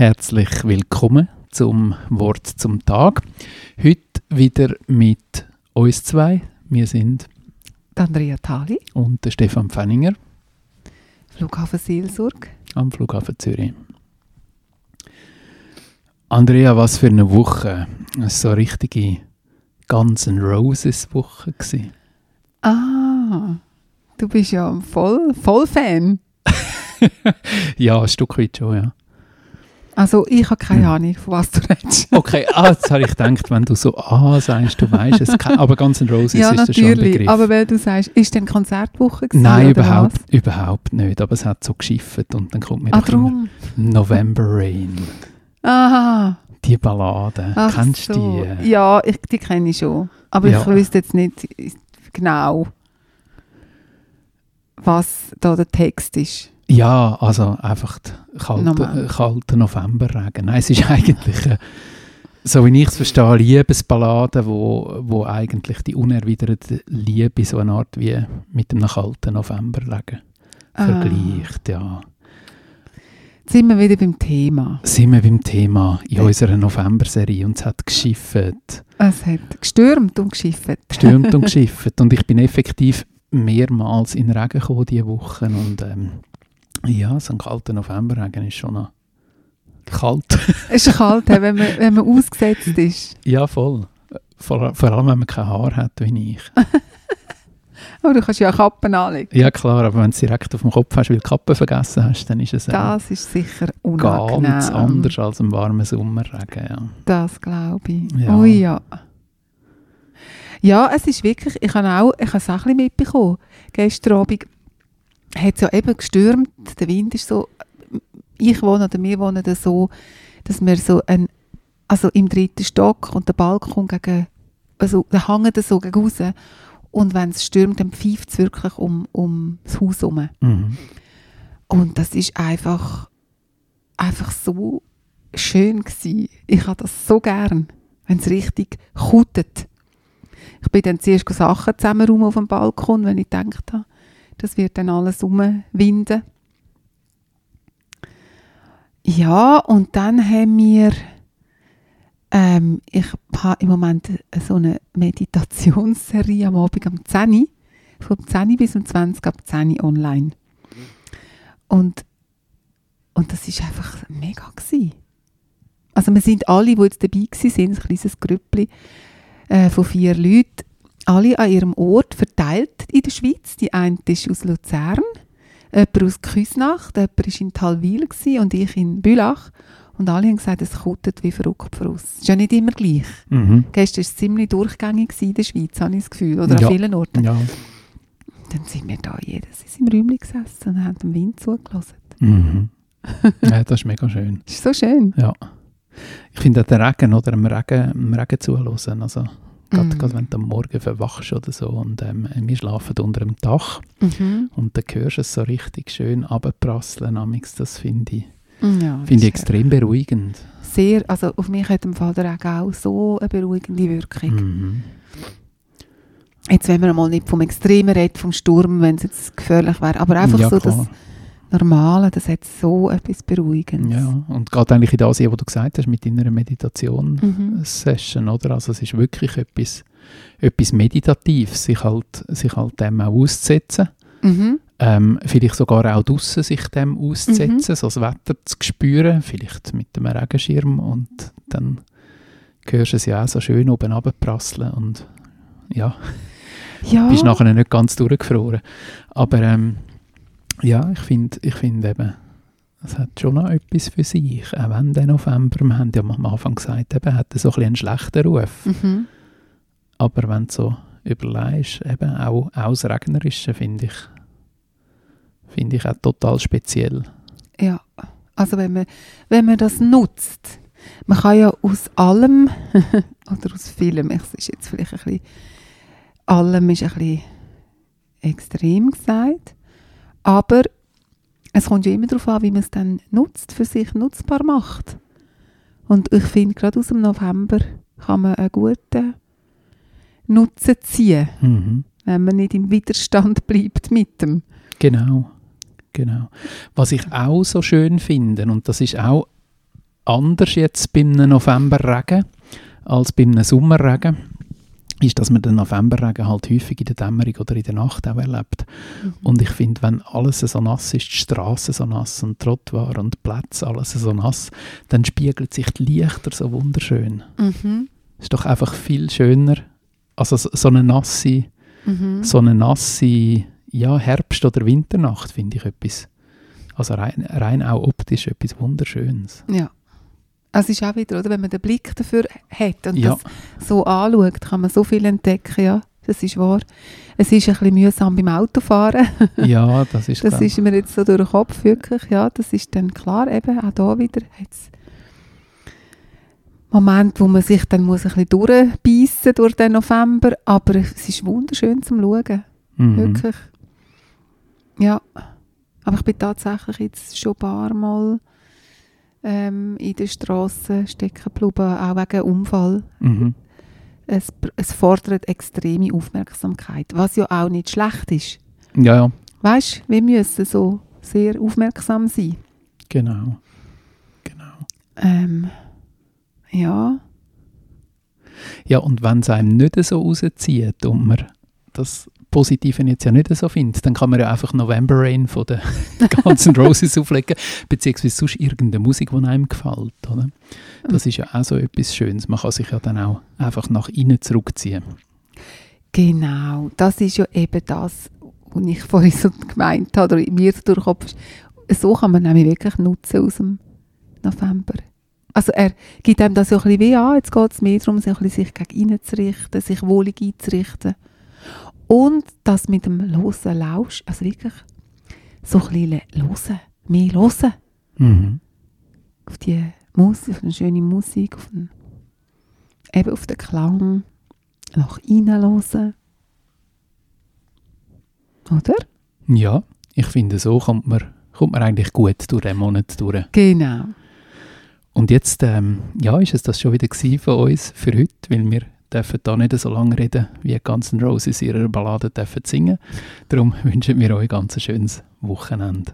Herzlich willkommen zum Wort zum Tag. Heute wieder mit uns zwei. Wir sind Andrea Thali, und der Stefan Pfenninger Flughafen Seelsorg. am Flughafen Zürich. Andrea, was für eine Woche. Es war so eine richtige Guns N' Roses Woche. gewesen. Ah, du bist ja voll, voll Fan. Ja, ein Stück weit schon, ja. Also ich habe keine Ahnung, von was du redest. Okay, ah, jetzt habe ich gedacht, wenn du so «Ah» sagst, du weißt es. ke- Aber Guns N' Roses ja, ist das schon ein. Begriff. Aber weil du sagst, ist denn Konzertwoche gewesen, Nein, überhaupt, Was? überhaupt nicht. Aber es hat so geschifft und dann kommt mir Ah, immer. November Rain. Aha. Die Ballade. Ach Kennst du so. die? Ja, ich, die kenne ich schon. Aber Ja. ich wüsste jetzt nicht genau, was da der Text ist. Ja, also einfach die kalte, Normal. äh, kalte Novemberregen. Nein, es ist eigentlich, äh, so wie ich es verstehe, Liebesballade, wo, wo eigentlich die unerwiderte Liebe so eine Art wie mit einem kalten Novemberregen Ah. vergleicht. Ja. Jetzt sind wir wieder beim Thema. Sind wir beim Thema in Ja. unserer November-Serie und es hat geschifft. Es hat gestürmt und geschifft. gestürmt und geschifft. Und ich bin effektiv mehrmals in den Regen gekommen diese Woche. Und ähm, ja, so ein kalter Novemberregen ist schon noch kalt. Es ist kalt, wenn, man, wenn man ausgesetzt ist. ja, voll. Vor, vor allem, wenn man kein Haar hat, wie ich. Aber du kannst ja Kappen anlegen. Ja, klar, aber wenn du es direkt auf dem Kopf hast, weil du die Kappe vergessen hast, dann ist es Das ist sicher unangenehm. ganz anders als im warmen Sommerregen. Ja. Das glaube ich. Ja. Oh ja. Ja, es ist wirklich, ich habe auch, ich habe es auch ein bisschen mitbekommen. Gestern Abend hat es ja eben gestürmt, der Wind ist so, ich wohne oder wir wohnen da so, dass wir so ein, also im dritten Stock und der Balkon gegen, also da so gegen raus und wenn es stürmt, dann pfeift es wirklich um, um das Haus herum. Mhm. Und das ist einfach, einfach so schön gewesen. Ich habe das so gern, wenn es richtig kutet. Ich bin dann zuerst Sachen zusammenräumen auf dem Balkon, wenn ich gedacht habe, das wird dann alles umwinden. Ja, und dann haben wir, ähm, ich habe im Moment so eine Meditationsserie am Abend am 10 Uhr, vom 10 Uhr bis um 20 ab 10 Uhr online. Und, und das ist einfach mega gewesen. Also wir sind alle, die jetzt dabei waren, ein kleines Grüppli äh, von vier Leuten, alle an ihrem Ort verteilt in der Schweiz. Die eine ist aus Luzern, jemand aus Küsnacht, jemand war in Talwil und ich in Bülach. Und alle haben gesagt, es kutet wie verrückt für uns. Es ist ja nicht immer gleich. Mhm. Gestern war es ziemlich durchgängig in der Schweiz, habe ich das Gefühl. Oder Ja. an vielen Orten. Ja. Dann sind wir da jedes in seinem Räumchen gesessen und haben dem Wind zugelassen. Mhm. ja, das ist mega schön. Das ist so schön. Ja. Ich finde auch den Regen oder am Regen, am Regen zuhören, also gerade, Mhm. gerade wenn du am Morgen verwachst oder so und ähm, wir schlafen unter dem Dach Mhm. und dann hörst du es so richtig schön runterprasseln, das finde ich, Ja, finde ich extrem beruhigend. Sehr, also auf mich hat im Fall der auch so eine beruhigende Wirkung. Mhm. Jetzt, wenn man mal nicht vom Extremen redet, vom Sturm, wenn es jetzt gefährlich wäre, aber einfach ja, so klar. das Normale, das hat so etwas Beruhigendes. Ja, und gerade eigentlich in das, was du gesagt hast, mit deiner Meditation Mhm. Oder? Also es ist wirklich etwas, etwas Meditatives, sich halt, sich halt dem auch auszusetzen. Mhm. Ähm, vielleicht sogar auch draussen sich dem auszusetzen, Mhm. so das Wetter zu spüren, vielleicht mit einem Regenschirm und dann hörst du es ja auch so schön oben runterprasseln und ja, Ja, bist nachher nicht ganz durchgefroren. Aber ähm, ja, ich finde ich find eben, es hat schon noch etwas für sich, auch wenn der November, wir haben ja am Anfang gesagt, eben, hat er so ein bisschen einen schlechten Ruf. mhm. Aber wenn du so überlegst, eben auch, auch das Regnerische finde ich, finde ich auch total speziell. ja. Also wenn man, wenn man das nutzt, man kann ja aus allem, oder aus vielem, es ist jetzt vielleicht ein bisschen, allem ist ein bisschen extrem gesagt, aber es kommt ja immer darauf an, wie man es dann nutzt, für sich nutzbar macht. Und ich finde, gerade aus dem November kann man einen guten Nutzen ziehen, Mhm. wenn man nicht im Widerstand bleibt mit dem. Genau, genau. Was ich auch so schön finde, und das ist auch anders jetzt beim Novemberregen als beim Sommerregen ist, dass man den Novemberregen halt häufig in der Dämmerung oder in der Nacht auch erlebt. Mhm. Und ich finde, wenn alles so nass ist, die Straßen so nass und Trottoir und Plätze alles so nass, dann spiegelt sich die Lichter so wunderschön. Mhm. ist doch einfach viel schöner. Also so so eine nasse, Mhm. so eine nasse ja, Herbst- oder Winternacht finde ich etwas. Also rein, rein auch optisch etwas Wunderschönes. Ja. Es ist auch wieder, oder, wenn man den Blick dafür hat und Ja. das so anschaut, kann man so viel entdecken, ja. Das ist wahr. Es ist ein bisschen mühsam beim Autofahren. Ja, das ist Das klar. ist mir jetzt so durch den Kopf wirklich, ja, das ist dann klar, eben auch da wieder hat's Moment, wo man sich dann muss ein bisschen durchbeissen durch den November, aber es ist wunderschön zum Schauen, Mhm. wirklich. Ja, aber ich bin tatsächlich jetzt schon ein paar Mal ähm, in der Straße stecken geblieben, auch wegen Unfall. Mhm. Es, es fordert extreme Aufmerksamkeit, was ja auch nicht schlecht ist. Ja, ja, Weißt, wir müssen so sehr aufmerksam sein. genau. genau. Ähm, ja, Ja, und wenn es einem nicht so rauszieht und man das Positive jetzt ja nicht so findet, dann kann man ja einfach November Rain von den ganzen Roses auflegen, beziehungsweise sonst irgendeine Musik, die einem gefällt. Oder? Das ist ja auch so etwas Schönes. Man kann sich ja dann auch einfach nach innen zurückziehen. genau. Das ist ja eben das, was ich vorhin so gemeint habe, oder mir so durch den Kopf ist. So kann man nämlich wirklich nutzen aus dem November. Also er gibt einem das so ein bisschen wie an, jetzt geht es mehr darum, sich, ein bisschen sich gegen innen zu richten, sich wohlig einzurichten. Und das mit dem losen Lausch, also wirklich so ein bisschen hören, mehr hören. Mhm. auf die Musik, auf eine schöne Musik, auf den, eben auf den Klang, nach innen hören. Oder? Ja, ich finde, so kommt man, kommt man eigentlich gut durch den Monat durch. Genau. Und jetzt ähm, ja, ist es das schon wieder von uns für heute, weil wir dürfen da nicht so lange reden, wie Guns N' Roses ihre Ballade dürfen singen. Darum wünschen wir euch ganz ein schönes Wochenende.